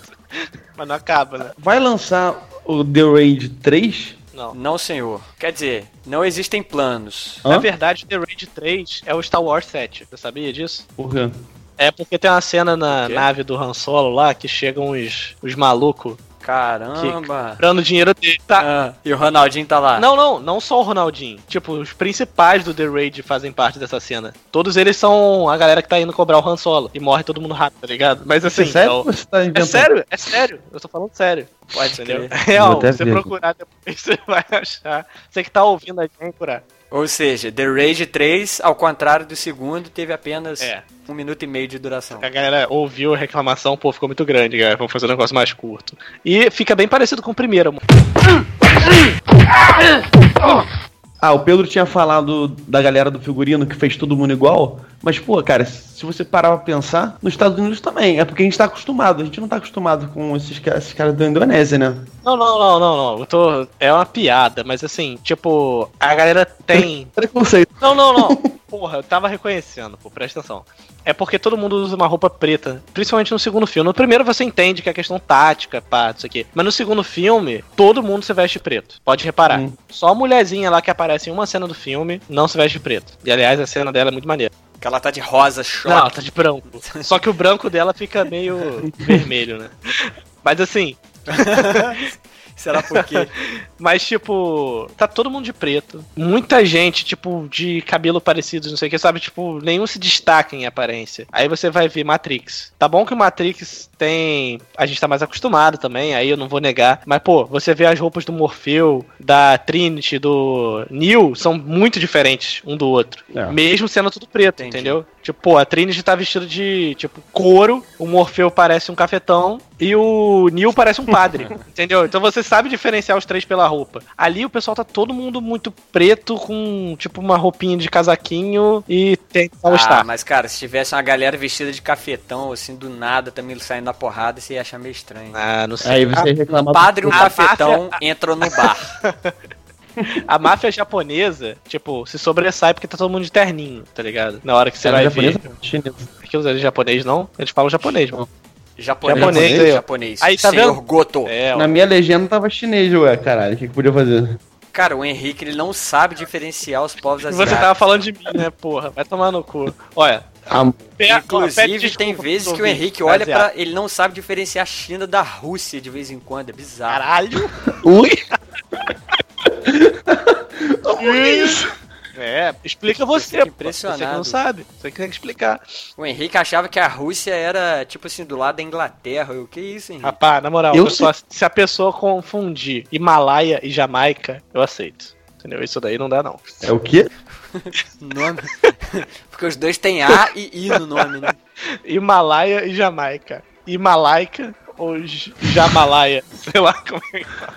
Mas não acaba, né? vai lançar o The Raid 3? Não. Não, senhor. Quer dizer, não existem planos. Hã? Na verdade, The Raid 3 é o Star Wars 7. Você sabia disso? Por quê? É porque tem uma cena na nave do Han Solo lá que chegam os, os malucos Caramba. dando dinheiro dele. Tá. Ah, e o Ronaldinho tá lá. Não, não, não só o Ronaldinho. Tipo, os principais do The Raid fazem parte dessa cena. Todos eles são a galera que tá indo cobrar o Han Solo. E morre todo mundo rápido, tá ligado? Mas assim, é sério é, ou o- você tá é sério, é sério. Eu tô falando sério. Pode Entendeu? crer. Real, você procurar depois, você vai achar. Você que tá ouvindo a gente curar. Ou seja, The Raid 3, ao contrário do segundo, teve apenas É. um minuto e meio de duração. A galera ouviu a reclamação, pô, ficou muito grande, galera. Vamos fazer um negócio mais curto. E fica bem parecido com o primeiro. Ah, o Pedro tinha falado da galera do figurino que fez todo mundo igual. Mas, pô, cara, se você parar pra pensar, nos Estados Unidos também. É porque a gente tá acostumado. A gente não tá acostumado com esses, esses caras da Indonésia, né? Não, não, não, não, não. Eu tô. É uma piada, mas assim, tipo, a galera tem. Preconceito. Não, não, não. Porra, eu tava reconhecendo, pô, presta atenção. É porque todo mundo usa uma roupa preta, principalmente no segundo filme. No primeiro você entende que é questão tática, pá, isso aqui. Mas no segundo filme, todo mundo se veste preto. Pode reparar. Hum. Só a mulherzinha lá que aparece em uma cena do filme não se veste preto. E aliás, a cena dela é muito maneira. Que ela tá de rosa, choque. Não, ela tá de branco. Só que o branco dela fica meio vermelho, né? Mas assim, Será por quê? Mas, tipo, tá todo mundo de preto. Muita gente, tipo, de cabelo parecido, não sei o que, sabe? Tipo, nenhum se destaca em aparência. Aí você vai ver Matrix. Tá bom que o Matrix tem. A gente tá mais acostumado também, aí eu não vou negar. Mas, pô, você vê as roupas do Morpheu, da Trinity, do Neo, são muito diferentes um do outro. É. Mesmo sendo tudo preto, Entendi. entendeu? Tipo, pô, a Trinity tá vestido de, tipo, couro, o Morpheu parece um cafetão e o Neo parece um padre, entendeu? Então você sabe diferenciar os três pela roupa. Ali o pessoal tá todo mundo muito preto com, tipo, uma roupinha de casaquinho e tem Ah, Star. mas cara, se tivesse uma galera vestida de cafetão, assim, do nada, também saindo na porrada, você ia achar meio estranho. Ah, não sei. Aí você reclama O padre e o a cafetão entram no bar. A máfia japonesa, tipo, se sobressai porque tá todo mundo de terninho, tá ligado? Na hora que você Você vai japonesa? ver. Chinesa. Aquilo ali é japonês, não? Eles falam japonês, mano. Japonês. Japonês, japonês. aí, ó. japonês. Aí, tá Senhor vendo? Goto. É. Na minha legenda tava chinês, ué, caralho. O que, que podia fazer? Cara, o Henrique, ele não sabe diferenciar os povos Você asiáticos. tava falando de mim, né, porra? Vai tomar no cu. Olha. Ah, Inclusive, tem vezes que o Henrique olha pra. Ele não sabe diferenciar a China da Rússia de vez em quando. É bizarro. Caralho! ui! É, explica você, fico pô. impressionado. Você que não sabe. Você que tem que explicar. O Henrique achava que a Rússia era, tipo assim, do lado da Inglaterra. Eu, que isso, Henrique? Rapaz, na moral, Eu pessoa- se a pessoa confundir Himalaia e Jamaica, eu aceito. Entendeu? Isso daí não dá, não. É o quê? Nome. Porque os dois têm A e I no nome, né? Himalaia e Jamaica. Himalaica ou Jamalaia? Sei lá como é que fala.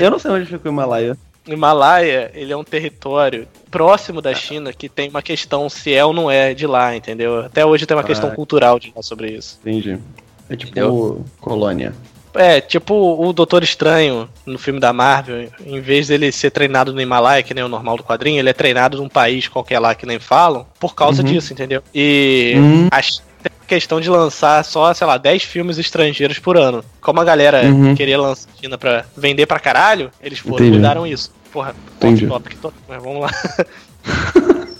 Eu não sei onde fica o Himalaia. Himalaia, ele é um território próximo da China que tem uma questão se é ou não é de lá, entendeu? Até hoje tem uma questão Ah. cultural de lá sobre isso. Entendi. É tipo Entendeu? colônia. É, tipo o Doutor Estranho no filme da Marvel, em vez dele ser treinado no Himalaia, que nem o normal do quadrinho, ele é treinado num país qualquer lá que nem falam, por causa Uhum. disso, entendeu? E Hum. a China tem a questão de lançar só, sei lá, 10 filmes estrangeiros por ano. Como a galera Uhum. queria lançar China pra vender pra caralho, eles foram Entendi. mudaram isso. Porra, Entendi. off topic, to- mas vamos lá.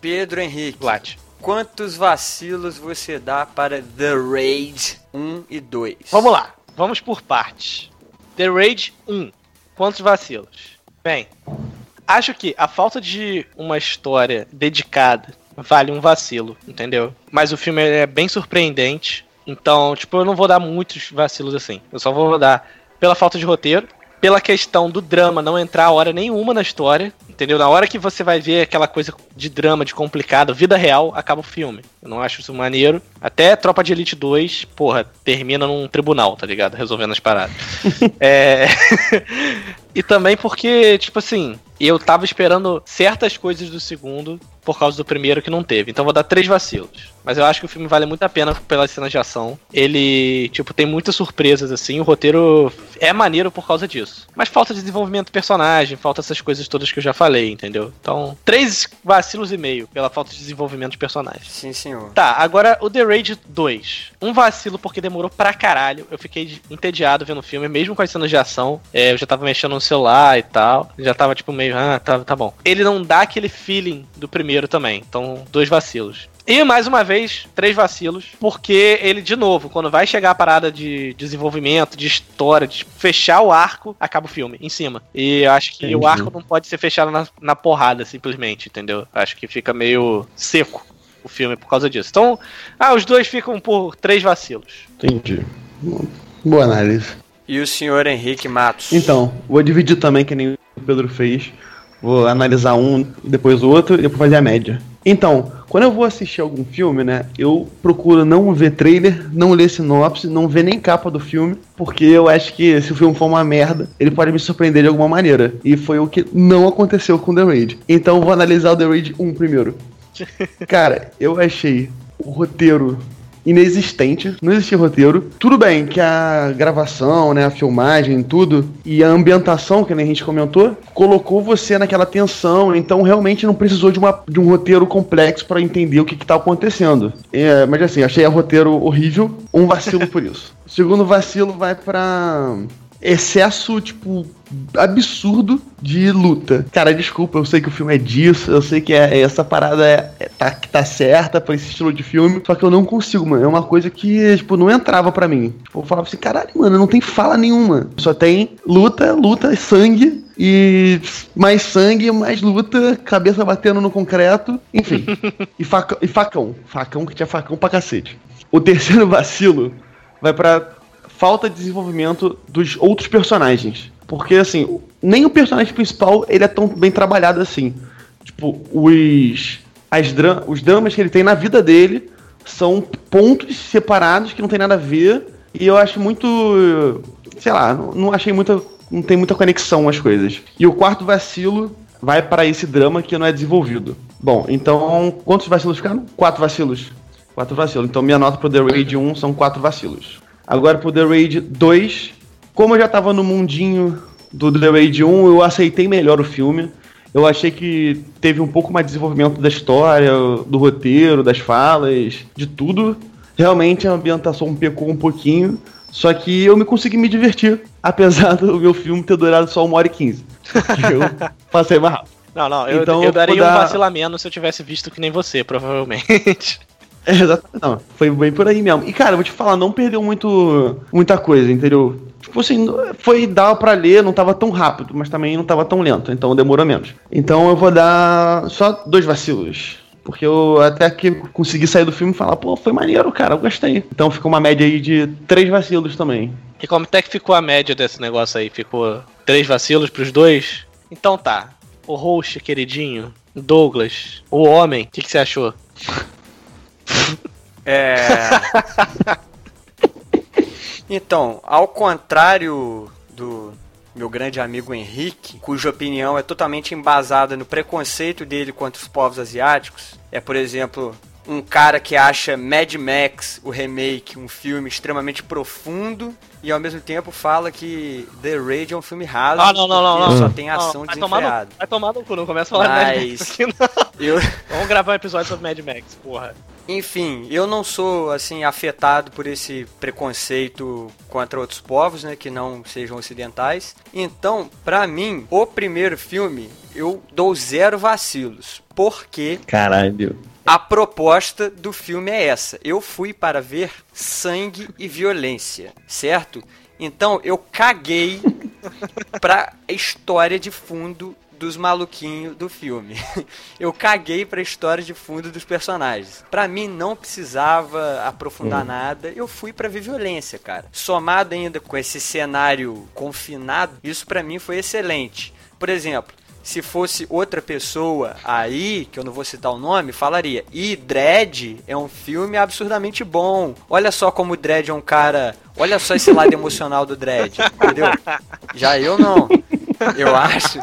Pedro Henrique, Plat. quantos vacilos você dá para The Raid 1 e 2? Vamos lá, vamos por partes. The Raid 1. Quantos vacilos? Bem, acho que a falta de uma história dedicada vale um vacilo, entendeu? Mas o filme é bem surpreendente. Então, tipo, eu não vou dar muitos vacilos assim. Eu só vou dar pela falta de roteiro, pela questão do drama não entrar hora nenhuma na história, entendeu? Na hora que você vai ver aquela coisa de drama, de complicado, vida real, acaba o filme. Eu não acho isso maneiro. Até Tropa de Elite 2, porra, termina num tribunal, tá ligado? Resolvendo as paradas. é... e também porque, tipo assim, eu tava esperando certas coisas do segundo por causa do primeiro que não teve. Então vou dar três vacilos. Mas eu acho que o filme vale muito a pena pelas cenas de ação. Ele, tipo, tem muitas surpresas, assim. O roteiro é maneiro por causa disso. Mas falta desenvolvimento do personagem, falta essas coisas todas que eu já falei, entendeu? Então, três vacilos e meio pela falta de desenvolvimento de personagem. Sim, senhor. Tá, agora o The Raid 2. Um vacilo porque demorou pra caralho. Eu fiquei entediado vendo o filme, mesmo com as cenas de ação. É, eu já tava mexendo no celular e tal. Já tava tipo meio, ah, tá, tá bom. Ele não dá aquele feeling do primeiro também. Então, dois vacilos. E mais uma vez, três vacilos, porque ele, de novo, quando vai chegar a parada de desenvolvimento, de história, de fechar o arco, acaba o filme, em cima. E eu acho que o Entendi. arco não pode ser fechado na, na porrada, simplesmente, entendeu? Acho que fica meio seco o filme por causa disso. Então, ah, os dois ficam por três vacilos. Entendi. Boa análise. E o senhor Henrique Matos? Então, vou dividir também, que nem o Pedro fez. Vou analisar um, depois o outro e depois fazer a média. Então, quando eu vou assistir algum filme, né, eu procuro não ver trailer, não ler sinopse, não ver nem capa do filme, porque eu acho que se o filme for uma merda, ele pode me surpreender de alguma maneira. E foi o que não aconteceu com The Raid. Então, eu vou analisar o The Raid 1 primeiro. Cara, eu achei o roteiro inexistente, não existia roteiro. Tudo bem que a gravação, né, a filmagem, tudo, e a ambientação, que nem a gente comentou, colocou você naquela tensão, então realmente não precisou de, uma, de um roteiro complexo pra entender o que, que tá acontecendo. É, mas assim, achei o roteiro horrível, um vacilo por isso. O segundo vacilo vai pra excesso, tipo, absurdo de luta. Cara, desculpa, eu sei que o filme é disso, eu sei que é, essa parada é, é- tá, tá certa pra esse estilo de filme, só que eu não consigo, mano. É uma coisa que, tipo, não entrava pra mim. Tipo, eu falava assim, caralho, mano, não tem fala nenhuma. Só tem luta, luta, sangue. E mais sangue, mais luta, cabeça batendo no concreto, enfim. e, faca, e facão. Facão que tinha facão pra cacete. O terceiro vacilo vai pra falta de desenvolvimento dos outros personagens. Porque, assim, nem o personagem principal ele é tão bem trabalhado assim. Tipo, os, as dra os dramas que ele tem na vida dele são pontos separados que não tem nada a ver. E eu acho muito. Sei lá, não, achei muita. Não tem muita conexão as coisas. E o quarto vacilo vai para esse drama que não é desenvolvido. Bom, então, quantos vacilos ficaram? Quatro vacilos. Quatro vacilos. Então, minha nota pro The Raid 1 são quatro vacilos. Agora pro The Raid 2, como eu já tava no mundinho do The Raid 1, eu aceitei melhor o filme. Eu achei que teve um pouco mais de desenvolvimento da história, do roteiro, das falas, de tudo. Realmente a ambientação pecou um pouquinho, só que eu me consegui me divertir, apesar do meu filme ter durado só uma hora e quinze. Eu passei mais rápido. Não, não, eu, Então, eu eu daria dar- um vacilamento se eu tivesse visto que nem você, provavelmente. É, exatamente. Não, foi bem por aí mesmo. E, cara, eu vou te falar, não perdeu muito, muita coisa, entendeu? Tipo assim, foi dava pra ler, não tava tão rápido, mas também não tava tão lento, então demorou menos. Então eu vou dar só dois vacilos. Porque eu até que consegui sair do filme e falar, pô, foi maneiro, cara, eu gostei. Então fica uma média aí de três vacilos também. E como é que ficou a média desse negócio aí? Ficou três vacilos pros dois? Então tá. O host queridinho, Douglas, o homem, o que, que você achou? É. Então, ao contrário do meu grande amigo Henrique, cuja opinião é totalmente embasada no preconceito dele contra os povos asiáticos, é, por exemplo, um cara que acha Mad Max, o remake, um filme extremamente profundo e ao mesmo tempo fala que The Raid é um filme raso. Ah, não, não, não, não. Só tem ação vai tomar, no, vai tomar no cu, não começa a falar Mad Max Mas aqui, não. eu, Vamos gravar um episódio sobre Mad Max, porra. Enfim, eu não sou assim afetado por esse preconceito contra outros povos, né, que não sejam ocidentais. Então, pra mim, o primeiro filme eu dou zero vacilos, porque Caralho. a proposta do filme é essa. Eu fui para ver sangue e violência, certo? Então eu caguei pra história de fundo dos maluquinhos do filme. Eu caguei pra história de fundo dos personagens. Pra mim não precisava aprofundar nada. Eu fui pra ver violência, cara. Somado ainda com esse cenário confinado, isso pra mim foi excelente. Por exemplo, se fosse outra pessoa aí, que eu não vou citar o nome, falaria: E Dredd é um filme absurdamente bom. Olha só como o Dredd é um cara. Olha só esse lado emocional do Dredd, entendeu? Já eu não. Eu acho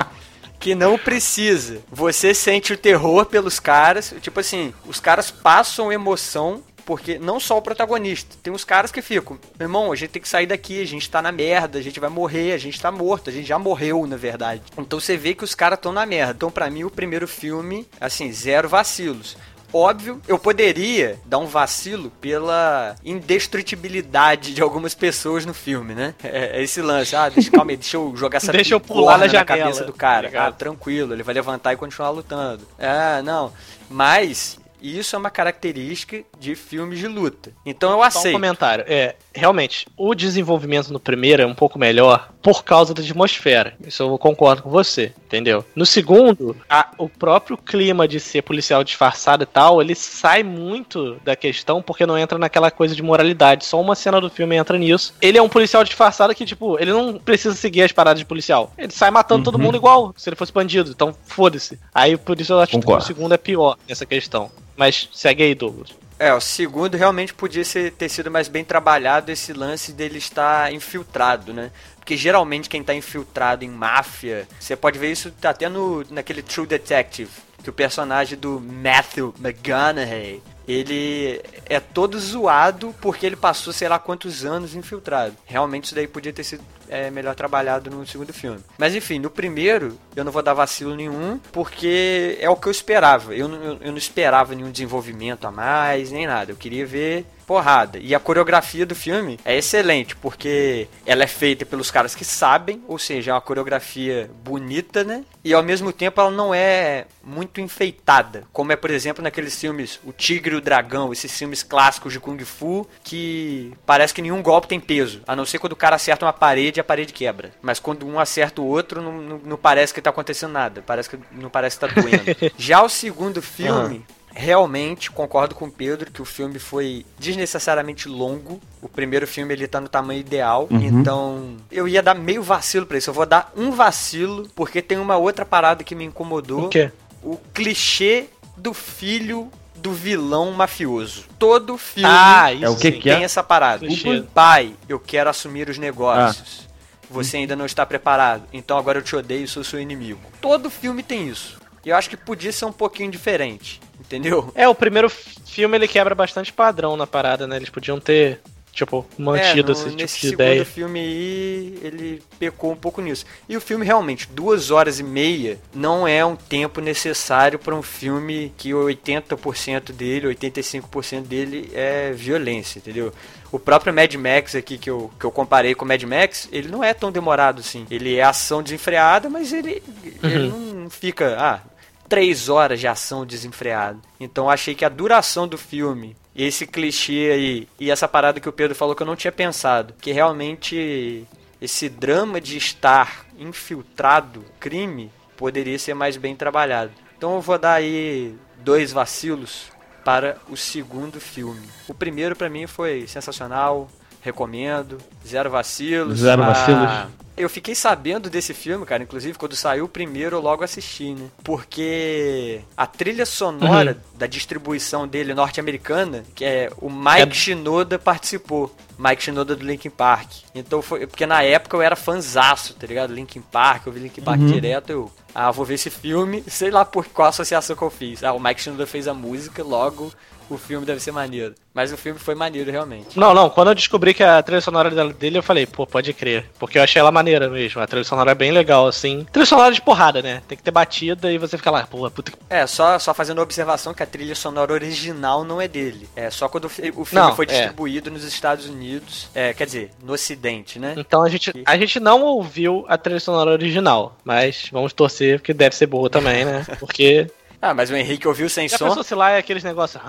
que não precisa. Você sente o terror pelos caras. Tipo assim, os caras passam emoção. Porque não só o protagonista, tem uns caras que ficam, meu irmão, a gente tem que sair daqui, a gente tá na merda, a gente vai morrer, a gente tá morto, a gente já morreu, na verdade. Então você vê que os caras estão na merda. Então, pra mim, o primeiro filme, assim, zero vacilos. Óbvio, eu poderia dar um vacilo pela indestrutibilidade de algumas pessoas no filme, né? É, é esse lance. Ah, deixa, calma aí, deixa eu jogar essa Deixa eu pular na janela, cabeça do cara. ligado? ah, tranquilo, ele vai levantar e continuar lutando. Ah, não. Mas isso é uma característica de filmes de luta. Então eu Só um aceito. comentário. É, realmente, o desenvolvimento no primeiro é um pouco melhor por causa da atmosfera. Isso eu concordo com você, entendeu? No segundo, a- o próprio clima de ser policial disfarçado e tal, ele sai muito da questão porque não entra naquela coisa de moralidade. Só uma cena do filme entra nisso. Ele é um policial disfarçado que, tipo, ele não precisa seguir as paradas de policial. Ele sai matando todo mundo igual, se ele fosse bandido. Então, foda-se. Aí, por isso eu acho que Concordo. o segundo é pior nessa questão. Mas segue aí, Douglas. É, o segundo realmente podia ser, ter sido mais bem trabalhado esse lance dele estar infiltrado, né? Porque geralmente quem tá infiltrado em máfia, você pode ver isso até no, naquele True Detective, que o personagem do Matthew McConaughey, ele é todo zoado porque ele passou sei lá quantos anos infiltrado. Realmente isso daí podia ter sido é, melhor trabalhado no segundo filme. Mas enfim, no primeiro eu não vou dar vacilo nenhum, porque é o que eu esperava. Eu eu- eu não esperava nenhum desenvolvimento a mais, nem nada. Eu queria ver porrada. E a coreografia do filme é excelente, porque ela é feita pelos caras que sabem, ou seja, é uma coreografia bonita, né? E ao mesmo tempo ela não é muito enfeitada, como é, por exemplo, naqueles filmes O Tigre e o Dragão, esses filmes clássicos de Kung Fu, que parece que nenhum golpe tem peso, a não ser quando o cara acerta uma parede e a parede quebra. Mas quando um acerta o outro, não, não, não parece que tá acontecendo nada, parece que não parece que tá doendo. Já o segundo filme, Realmente concordo com o Pedro que o filme foi desnecessariamente longo. O primeiro filme ele tá no tamanho ideal, então eu ia dar meio vacilo pra isso. Eu vou dar um vacilo porque tem uma outra parada que me incomodou. O quê? O clichê do filho do vilão mafioso. Todo filme Ah, isso É o que que é? tem essa parada. Clichê. O pai, eu quero assumir os negócios. Você ainda não está preparado, então agora eu te odeio e sou seu inimigo. Todo filme tem isso. E eu acho que podia ser um pouquinho diferente, entendeu? É, o primeiro filme ele quebra bastante padrão na parada, né? Eles podiam ter, tipo, mantido É, no- esse tipo nesse de segundo ideia. filme aí, ele pecou um pouco nisso. E o filme realmente, duas horas e meia, não é um tempo necessário para um filme que 80% dele, 85% dele é violência, entendeu? O próprio Mad Max aqui que eu, que eu comparei com o Mad Max, ele não é tão demorado assim. Ele é ação desenfreada, mas ele, ele não fica, ah, três horas de ação desenfreada. Então achei que a duração do filme, esse clichê aí, e essa parada que o Pedro falou que eu não tinha pensado, que realmente esse drama de estar infiltrado crime poderia ser mais bem trabalhado. Então eu vou dar aí dois vacilos para o segundo filme. O primeiro pra mim foi sensacional, recomendo. Zero vacilos. Zero Ah, vacilos. eu fiquei sabendo desse filme, cara, inclusive quando saiu o primeiro eu logo assisti, né? Porque a trilha sonora Uhum. da distribuição dele norte-americana, que é o Mike É- Shinoda participou. Mike Shinoda do Linkin Park. Então foi. Porque na época eu era fanzaço, tá ligado? Linkin Park, eu vi Linkin Park Uhum. direto, eu. Ah, vou ver esse filme, sei lá por qual associação que eu fiz. Ah, o Mike Shinoda fez a música, logo o filme deve ser maneiro. Mas o filme foi maneiro realmente. Não, não, quando eu descobri que a trilha sonora dele, eu falei, pô, pode crer. Porque eu achei ela maneira mesmo. A trilha sonora é bem legal, assim. Trilha sonora de porrada, né? Tem que ter batida e você fica lá, pô, puta que. É, só, só fazendo a observação que a trilha sonora original não é dele. É só quando o o filme Não, foi é. distribuído nos Estados Unidos. É, quer dizer, no Ocidente, né? Então a gente, a gente não ouviu a trilha sonora original. Mas vamos torcer, porque deve ser boa também, né? Porque. Ah, mas o Henrique ouviu sem Já som. pensou se lá é aqueles negócios.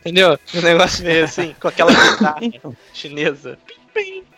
Entendeu? Um negócio meio assim, com aquela guitarra chinesa.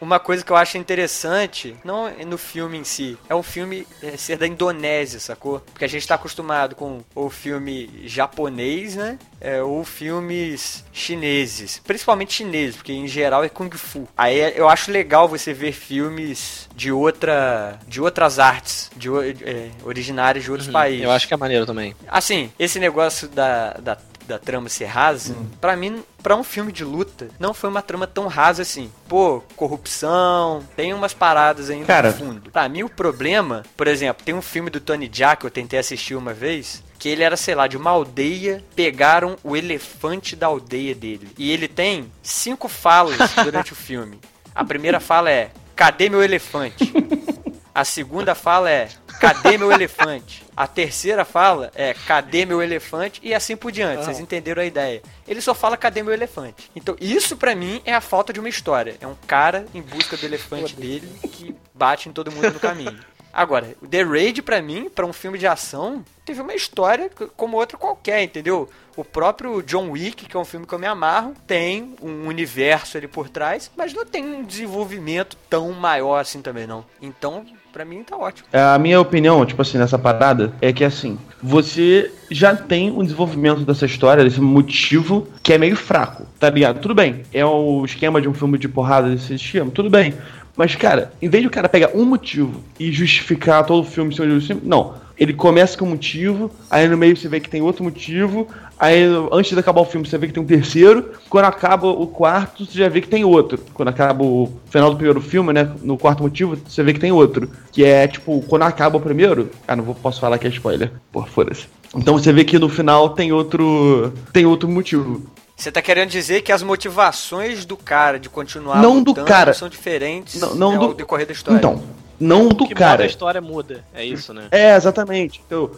Uma coisa que eu acho interessante, não é no filme em si, é um filme é, ser da Indonésia, sacou? Porque a gente tá acostumado com o filme japonês, né? É, ou filmes chineses. Principalmente chineses, porque em geral é Kung Fu. Aí é- eu acho legal você ver filmes de outra. de outras artes, de, é, originárias de outros países. Eu acho que é maneiro também. Assim, esse negócio da, da, da trama ser rasa, pra mim, pra um filme de luta, não foi uma trama tão rasa assim. Pô, corrupção, tem umas paradas ainda Cara. no fundo. Pra mim, o problema, por exemplo, tem um filme do Tony Jaa que eu tentei assistir uma vez. Que ele era, sei lá, de uma aldeia, pegaram o elefante da aldeia dele. E ele tem cinco falas durante o filme. A primeira fala é: Cadê meu elefante? A segunda fala é: Cadê meu elefante? A terceira fala é: Cadê meu elefante? E assim por diante. Vocês entenderam a ideia? Ele só fala: Cadê meu elefante? Então, isso pra mim é a falta de uma história. É um cara em busca do elefante dele que bate em todo mundo no caminho. Agora, The Raid pra mim, pra um filme de ação, teve uma história como outra qualquer, entendeu? O próprio John Wick, que é um filme que eu me amarro, tem um universo ali por trás, mas não tem um desenvolvimento tão maior assim também não. Então, pra mim tá ótimo. A minha opinião, tipo assim, nessa parada, é que assim, você já tem um desenvolvimento dessa história, desse motivo, que é meio fraco, tá ligado? Tudo bem, é o esquema de um filme de porrada desse esquema, tudo bem. Mas, cara, em vez de o cara pegar um motivo e justificar todo o filme em cima de um filme, não. Ele começa com um motivo, aí no meio você vê que tem outro motivo, aí antes de acabar o filme você vê que tem um terceiro, quando acaba o quarto você já vê que tem outro. Quando acaba o final do primeiro filme, né, no quarto motivo, você vê que tem outro. Que é, tipo, quando acaba o primeiro, ah, não vou, posso falar que é spoiler, pô, foda-se. Então você vê que no final tem outro, tem outro motivo. Você tá querendo dizer que as motivações do cara de continuar Não do cara. são diferentes Não, não ao do- decorrer da história. Então, não do que cara. a história muda. É isso, né? É, exatamente. Então,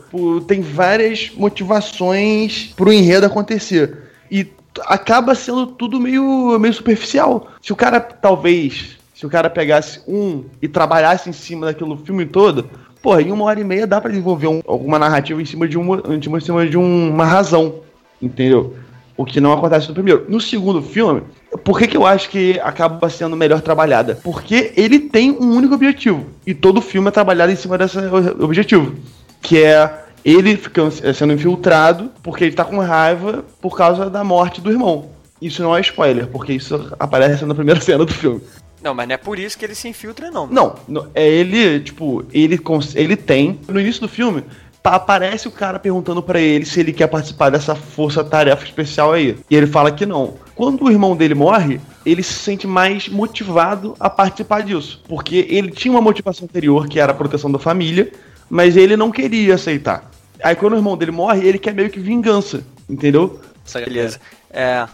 tem várias motivações pro enredo acontecer. E acaba sendo tudo meio, meio superficial. Se o cara, talvez, se o cara pegasse um e trabalhasse em cima daquilo o filme todo, porra, em uma hora e meia dá pra desenvolver um- alguma narrativa em cima de uma, em cima- de um- uma razão. Entendeu? O que não acontece no primeiro. No segundo filme, por que, que eu acho que acaba sendo melhor trabalhada? Porque ele tem um único objetivo. E todo filme é trabalhado em cima desse objetivo. Que é ele ficando, sendo infiltrado porque ele tá com raiva por causa da morte do irmão. Isso não é spoiler, porque isso aparece na primeira cena do filme. Não, mas não é por isso que ele se infiltra, não. Não, é ele, tipo, ele, ele tem. No início do filme, aparece o cara perguntando pra ele se ele quer participar dessa força-tarefa especial aí. E ele fala que não. Quando o irmão dele morre, ele se sente mais motivado a participar disso. Porque ele tinha uma motivação anterior, que era a proteção da família, mas ele não queria aceitar. Aí quando o irmão dele morre, ele quer meio que vingança, entendeu? Beleza. É.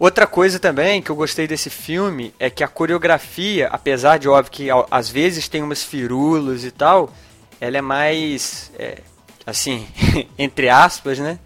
Outra coisa também que eu gostei desse filme é que a coreografia, apesar de óbvio que às vezes tem umas firulas e tal, ela é mais, é, assim, entre aspas, né?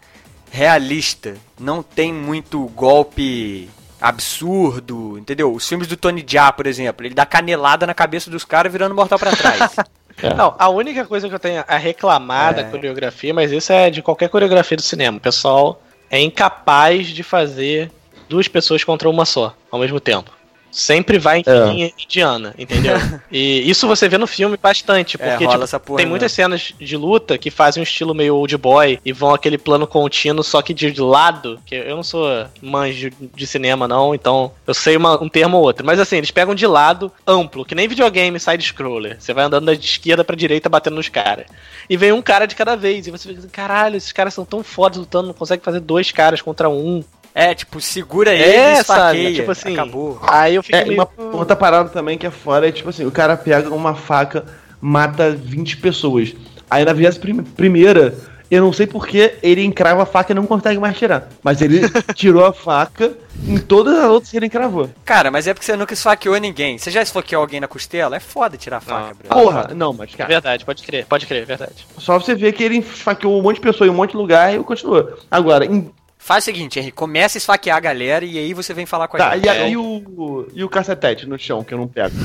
Realista. Não tem muito golpe absurdo, entendeu? Os filmes do Tony Jaa, por exemplo, ele dá canelada na cabeça dos caras virando mortal pra trás. Não, a única coisa que eu tenho a reclamar É. da coreografia, mas isso é de qualquer coreografia do cinema. O pessoal é incapaz de fazer duas pessoas contra uma só, ao mesmo tempo. Sempre vai em É. linha indiana, entendeu? e isso você vê no filme bastante, É, porque rola tipo, porra tem muitas cenas de luta que fazem um estilo meio old boy e vão aquele plano contínuo, só que de lado, que eu não sou manjo de cinema não, então eu sei uma- um termo ou outro, mas assim, eles pegam de lado amplo, que nem videogame side-scroller. Você vai andando da esquerda pra direita batendo nos caras. E vem um cara de cada vez, e você fica assim, caralho, esses caras são tão fodas lutando, não consegue fazer dois caras contra um. É, tipo, segura ele É, e esfaqueia. Tipo assim, Acabou. Aí eu fiquei É, meio... uma outra parada também que é fora é tipo assim, o cara pega uma faca, mata 20 pessoas. Aí na vez primeira, eu não sei porque ele encrava a faca e não consegue mais tirar. Mas ele tirou a faca em todas as outras que ele encravou. Cara, mas é porque você nunca esfaqueou ninguém. Você já esfaqueou alguém na costela? É foda tirar a faca, Não. Bruno. Porra, não, mas É cara, verdade, pode crer, pode crer, é verdade. só você ver que ele esfaqueou um monte de pessoa em um monte de lugar e continua. Agora, em Faz o seguinte, Henrique, começa a esfaquear a galera e aí você vem falar com a Tá, gente. e, a- e o, e o cacetete no chão, que eu não pego?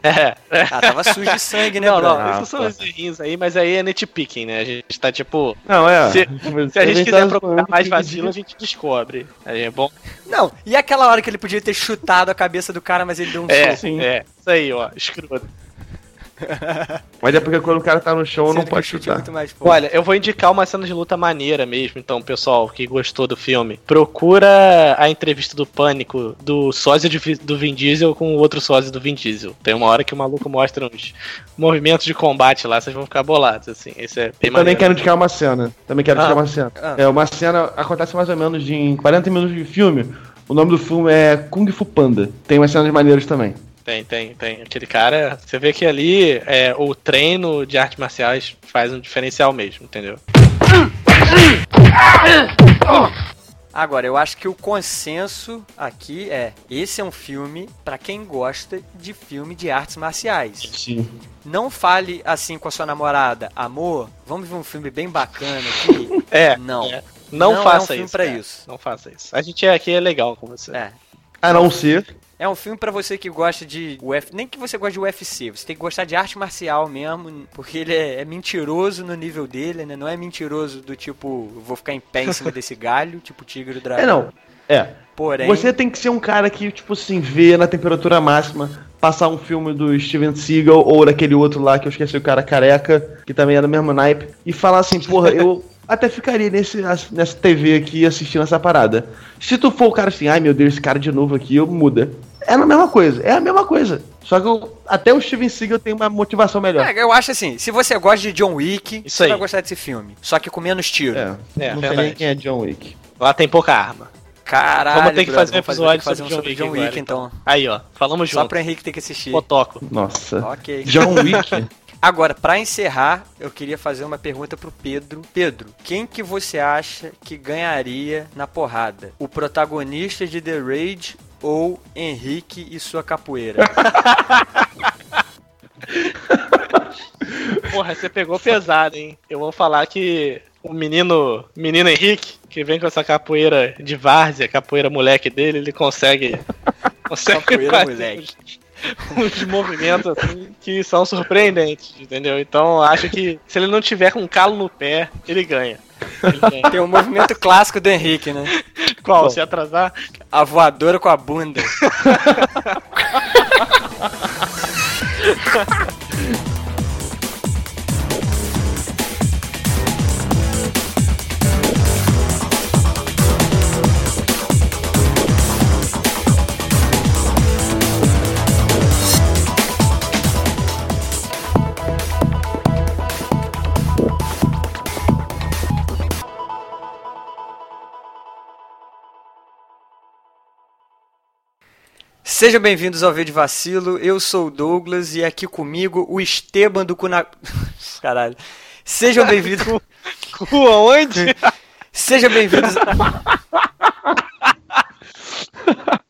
É, é. Ah, tava sujo de sangue, né, Não, não, Ah, isso são os errinhos aí, mas aí é nitpicking, né? A gente tá tipo. Não, é. Se- Se a gente quiser tá procurar mais que- vacilo, a gente descobre. Aí é bom. Não, e aquela hora que ele podia ter chutado a cabeça do cara, mas ele deu um É, soco. sim. é. Isso aí, ó. Escroto. Mas é porque quando o cara tá no chão, não Sendo que pode chutar. muito mais forte. Olha, eu vou indicar uma cena de luta maneira mesmo, então, pessoal que gostou do filme. Procura a entrevista do Pânico do sósia do Vin Diesel com o outro sósia do Vin Diesel. Tem uma hora que o maluco mostra uns movimentos de combate lá, vocês vão ficar bolados, assim. Esse é bem Também maneiro. quero indicar uma cena. Também quero Ah. indicar uma cena. Ah. É, uma cena acontece mais ou menos de, em 40 minutos de filme. O nome do filme é Kung Fu Panda. Tem umas cenas maneiras também. Tem, tem, tem. Aquele cara, você vê que ali é, o treino de artes marciais faz um diferencial mesmo, entendeu? Agora, eu acho que o consenso aqui é: esse é um filme pra quem gosta de filme de artes marciais. Sim. Não fale assim com a sua namorada, amor, vamos ver um filme bem bacana aqui. É. Não. é. Não, Não é um faça filme isso. pra cara. isso. Não faça isso. A gente é aqui é legal com você. É. A não ser. É um filme pra você que gosta de Uf... nem que você goste de UFC, você tem que gostar de arte marcial mesmo, porque ele é, é mentiroso no nível dele, né? Não é mentiroso do tipo, vou ficar em pé em cima desse galho, tipo tigre dragão. É, não. É. Porém, Você tem que ser um cara que, tipo assim, vê na temperatura máxima passar um filme do Steven Seagal ou daquele outro lá que eu esqueci o cara careca, que também é do mesmo naipe, e falar assim, porra, eu até ficaria nesse, nessa TV aqui assistindo essa parada. Se tu for o cara assim, ai meu Deus, esse cara de novo aqui, eu muda. É a mesma coisa, é a mesma coisa. Só que eu- até o Steven Seagal tem uma motivação melhor. É, eu acho assim, se você gosta de John Wick, Isso você aí. vai gostar desse filme. Só que com menos tiro. É, É, não sei nem quem é John Wick. Lá tem pouca arma. Caralho, Vamos ter que fazer um episódio fazer sobre um John Wick John Wick, agora, então. Aí, ó. Falamos Só junto. pra Henrique ter que assistir. Fotoco. Nossa. Ok. John Wick? Agora, pra encerrar, eu queria fazer uma pergunta pro Pedro. Pedro, quem que você acha que ganharia na porrada? O protagonista de The Raid ou Henrique e sua capoeira? Porra, você pegou pesado, hein? Eu vou falar que o menino, menino Henrique, que vem com essa capoeira de várzea, capoeira moleque dele, ele consegue. consegue Capoeira fazer moleque. Uns, movimentos assim que são surpreendentes, entendeu? Então acho que se ele não tiver com um calo no pé, ele ganha. Ele ganha. Tem o movimento clássico do Henrique, né? Qual? Se atrasar? A voadora com a bunda. Sejam bem-vindos ao Vídeo Vacilo. Eu sou o Douglas e aqui comigo o Esteban do Cuna... Caralho. Sejam bem-vindos... onde? aonde? Sejam bem-vindos...